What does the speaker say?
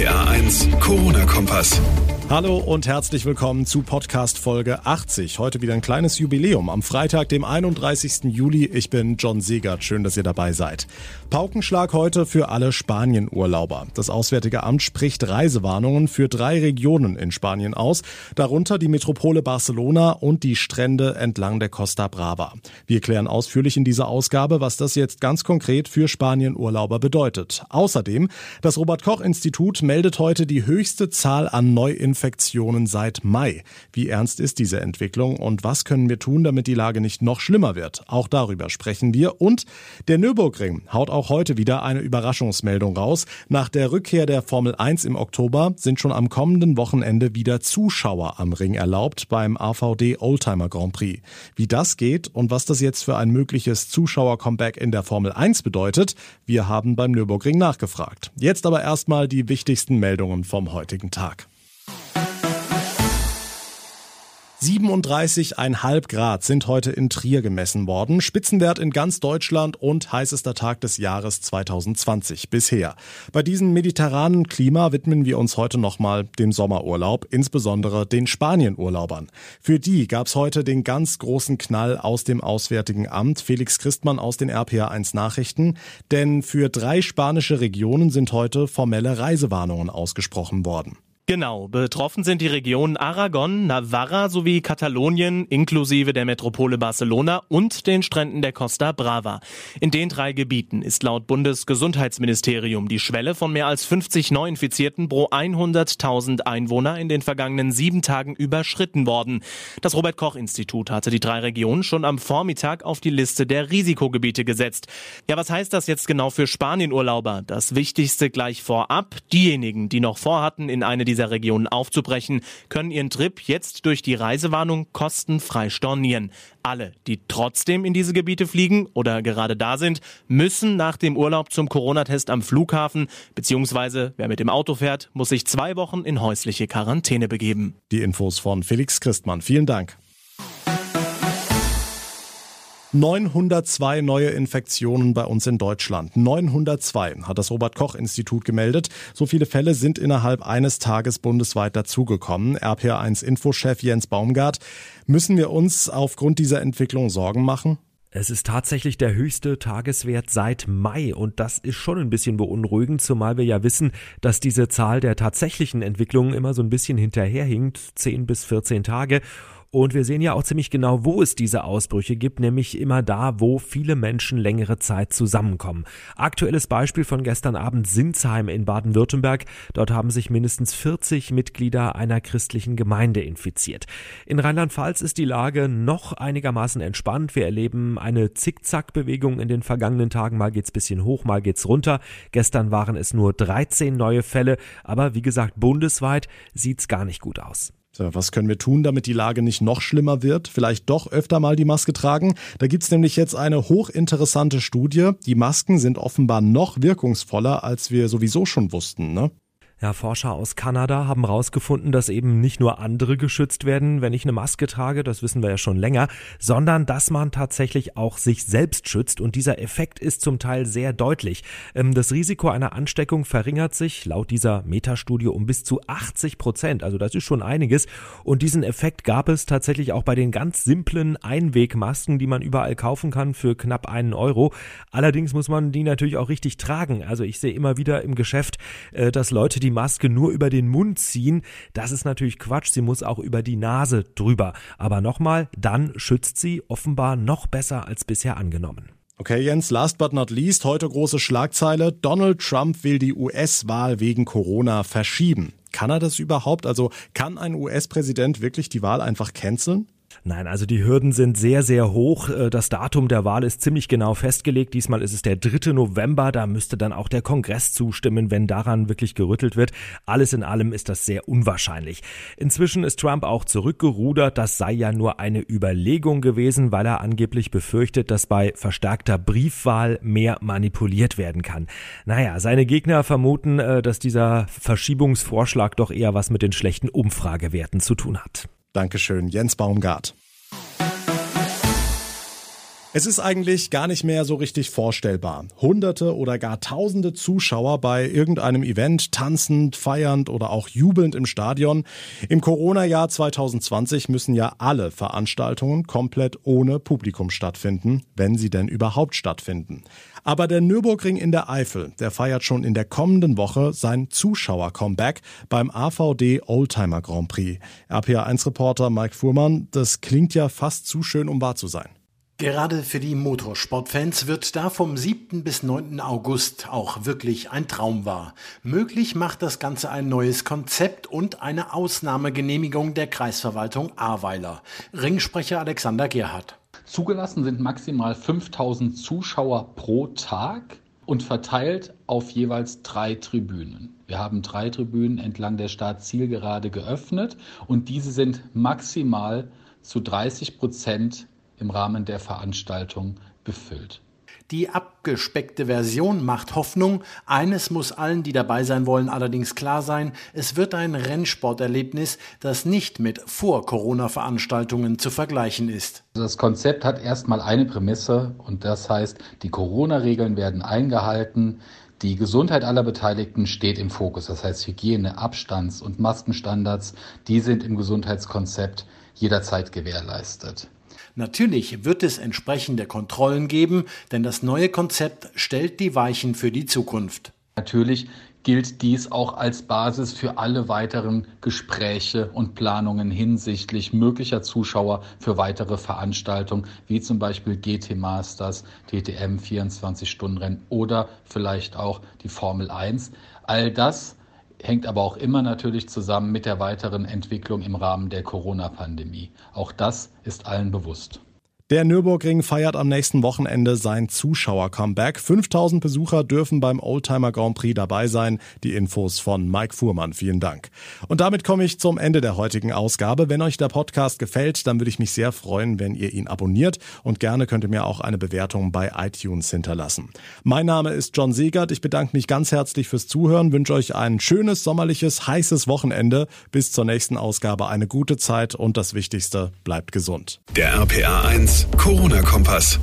RPA 1, Corona-Kompass. Hallo und herzlich willkommen zu Podcast Folge 80. Heute wieder ein kleines Jubiläum am Freitag, dem 31. Juli. Ich bin John Segert. Schön, dass ihr dabei seid. Paukenschlag heute für alle Spanien-Urlauber. Das Auswärtige Amt spricht Reisewarnungen für drei Regionen in Spanien aus, darunter die Metropole Barcelona und die Strände entlang der Costa Brava. Wir klären ausführlich in dieser Ausgabe, was das jetzt ganz konkret für Spanien-Urlauber bedeutet. Außerdem, das Robert-Koch-Institut meldet heute die höchste Zahl an Neuinfektionen Infektionen seit Mai. Wie ernst ist diese Entwicklung und was können wir tun, damit die Lage nicht noch schlimmer wird? Auch darüber sprechen wir. Und der Nürburgring haut auch heute wieder eine Überraschungsmeldung raus. Nach der Rückkehr der Formel 1 im Oktober sind schon am kommenden Wochenende wieder Zuschauer am Ring erlaubt beim AVD Oldtimer Grand Prix. Wie das geht und was das jetzt für ein mögliches Zuschauer-Comeback in der Formel 1 bedeutet, wir haben beim Nürburgring nachgefragt. Jetzt aber erstmal die wichtigsten Meldungen vom heutigen Tag. 37,5 Grad sind heute in Trier gemessen worden. Spitzenwert in ganz Deutschland und heißester Tag des Jahres 2020 bisher. Bei diesem mediterranen Klima widmen wir uns heute nochmal dem Sommerurlaub, insbesondere den Spanienurlaubern. Für die gab's heute den ganz großen Knall aus dem Auswärtigen Amt. Felix Christmann aus den RPA1 Nachrichten. Denn für drei spanische Regionen sind heute formelle Reisewarnungen ausgesprochen worden. Genau, betroffen sind die Regionen Aragon, Navarra sowie Katalonien inklusive der Metropole Barcelona und den Stränden der Costa Brava. In den drei Gebieten ist laut Bundesgesundheitsministerium die Schwelle von mehr als 50 Neuinfizierten pro 100.000 Einwohner in den vergangenen sieben Tagen überschritten worden. Das Robert Koch Institut hatte die drei Regionen schon am Vormittag auf die Liste der Risikogebiete gesetzt. Ja, was heißt das jetzt genau für Spanienurlauber? Das Wichtigste gleich vorab, diejenigen, die noch vorhatten, in eine dieser dieser Regionen aufzubrechen, können ihren Trip jetzt durch die Reisewarnung kostenfrei stornieren. Alle, die trotzdem in diese Gebiete fliegen oder gerade da sind, müssen nach dem Urlaub zum Corona-Test am Flughafen, beziehungsweise wer mit dem Auto fährt, muss sich zwei Wochen in häusliche Quarantäne begeben. Die Infos von Felix Christmann. Vielen Dank. 902 neue Infektionen bei uns in Deutschland. 902 hat das Robert Koch Institut gemeldet. So viele Fälle sind innerhalb eines Tages bundesweit dazugekommen. RPA1 Infochef Jens Baumgart. Müssen wir uns aufgrund dieser Entwicklung Sorgen machen? Es ist tatsächlich der höchste Tageswert seit Mai und das ist schon ein bisschen beunruhigend, zumal wir ja wissen, dass diese Zahl der tatsächlichen Entwicklungen immer so ein bisschen hinterherhinkt, 10 bis 14 Tage. Und wir sehen ja auch ziemlich genau, wo es diese Ausbrüche gibt, nämlich immer da, wo viele Menschen längere Zeit zusammenkommen. Aktuelles Beispiel von gestern Abend Sinsheim in Baden-Württemberg. Dort haben sich mindestens 40 Mitglieder einer christlichen Gemeinde infiziert. In Rheinland-Pfalz ist die Lage noch einigermaßen entspannt. Wir erleben eine Zickzack-Bewegung in den vergangenen Tagen. Mal geht's bisschen hoch, mal geht's runter. Gestern waren es nur 13 neue Fälle, aber wie gesagt, bundesweit sieht's gar nicht gut aus. So, was können wir tun, damit die Lage nicht noch schlimmer wird? Vielleicht doch öfter mal die Maske tragen? Da gibt's nämlich jetzt eine hochinteressante Studie. Die Masken sind offenbar noch wirkungsvoller, als wir sowieso schon wussten. Ne? Ja, Forscher aus Kanada haben herausgefunden, dass eben nicht nur andere geschützt werden, wenn ich eine Maske trage, das wissen wir ja schon länger, sondern dass man tatsächlich auch sich selbst schützt und dieser Effekt ist zum Teil sehr deutlich. Ähm, das Risiko einer Ansteckung verringert sich laut dieser Metastudie um bis zu 80 Prozent, also das ist schon einiges und diesen Effekt gab es tatsächlich auch bei den ganz simplen Einwegmasken, die man überall kaufen kann für knapp einen Euro. Allerdings muss man die natürlich auch richtig tragen. Also ich sehe immer wieder im Geschäft, äh, dass Leute, die die Maske nur über den Mund ziehen. Das ist natürlich Quatsch. Sie muss auch über die Nase drüber. Aber nochmal, dann schützt sie offenbar noch besser als bisher angenommen. Okay, Jens, last but not least, heute große Schlagzeile. Donald Trump will die US-Wahl wegen Corona verschieben. Kann er das überhaupt? Also kann ein US-Präsident wirklich die Wahl einfach canceln? Nein, also die Hürden sind sehr, sehr hoch. Äh, das Datum der Wahl ist ziemlich genau festgelegt. Diesmal ist es der 3. November. Da müsste dann auch der Kongress zustimmen, wenn daran wirklich gerüttelt wird. Alles in allem ist das sehr unwahrscheinlich. Inzwischen ist Trump auch zurückgerudert. Das sei ja nur eine Überlegung gewesen, weil er angeblich befürchtet, dass bei verstärkter Briefwahl mehr manipuliert werden kann. Naja, seine Gegner vermuten, äh, dass dieser Verschiebungsvorschlag doch eher was mit den schlechten Umfragewerten zu tun hat. Dankeschön, Jens Baumgart. Es ist eigentlich gar nicht mehr so richtig vorstellbar. Hunderte oder gar tausende Zuschauer bei irgendeinem Event tanzend, feiernd oder auch jubelnd im Stadion. Im Corona-Jahr 2020 müssen ja alle Veranstaltungen komplett ohne Publikum stattfinden, wenn sie denn überhaupt stattfinden. Aber der Nürburgring in der Eifel, der feiert schon in der kommenden Woche sein Zuschauer-Comeback beim AVD Oldtimer Grand Prix. RPA1-Reporter Mike Fuhrmann, das klingt ja fast zu schön, um wahr zu sein. Gerade für die Motorsportfans wird da vom 7. bis 9. August auch wirklich ein Traum wahr. Möglich macht das Ganze ein neues Konzept und eine Ausnahmegenehmigung der Kreisverwaltung Ahrweiler. Ringsprecher Alexander Gerhardt. Zugelassen sind maximal 5000 Zuschauer pro Tag und verteilt auf jeweils drei Tribünen. Wir haben drei Tribünen entlang der Startzielgerade geöffnet und diese sind maximal zu 30 Prozent im Rahmen der Veranstaltung befüllt. Die abgespeckte Version macht Hoffnung. Eines muss allen, die dabei sein wollen, allerdings klar sein. Es wird ein Rennsporterlebnis, das nicht mit Vor-Corona-Veranstaltungen zu vergleichen ist. Das Konzept hat erstmal eine Prämisse und das heißt, die Corona-Regeln werden eingehalten. Die Gesundheit aller Beteiligten steht im Fokus. Das heißt, Hygiene, Abstands- und Maskenstandards, die sind im Gesundheitskonzept jederzeit gewährleistet. Natürlich wird es entsprechende Kontrollen geben, denn das neue Konzept stellt die Weichen für die Zukunft. Natürlich gilt dies auch als Basis für alle weiteren Gespräche und Planungen hinsichtlich möglicher Zuschauer für weitere Veranstaltungen, wie zum Beispiel GT Masters, DTM 24-Stunden-Rennen oder vielleicht auch die Formel 1. All das hängt aber auch immer natürlich zusammen mit der weiteren Entwicklung im Rahmen der Corona-Pandemie. Auch das ist allen bewusst. Der Nürburgring feiert am nächsten Wochenende sein Zuschauer-Comeback. 5000 Besucher dürfen beim Oldtimer Grand Prix dabei sein. Die Infos von Mike Fuhrmann. Vielen Dank. Und damit komme ich zum Ende der heutigen Ausgabe. Wenn euch der Podcast gefällt, dann würde ich mich sehr freuen, wenn ihr ihn abonniert und gerne könnt ihr mir auch eine Bewertung bei iTunes hinterlassen. Mein Name ist John Segert. Ich bedanke mich ganz herzlich fürs Zuhören, wünsche euch ein schönes, sommerliches, heißes Wochenende. Bis zur nächsten Ausgabe eine gute Zeit und das Wichtigste, bleibt gesund. Der RPA 1 Corona-Kompass.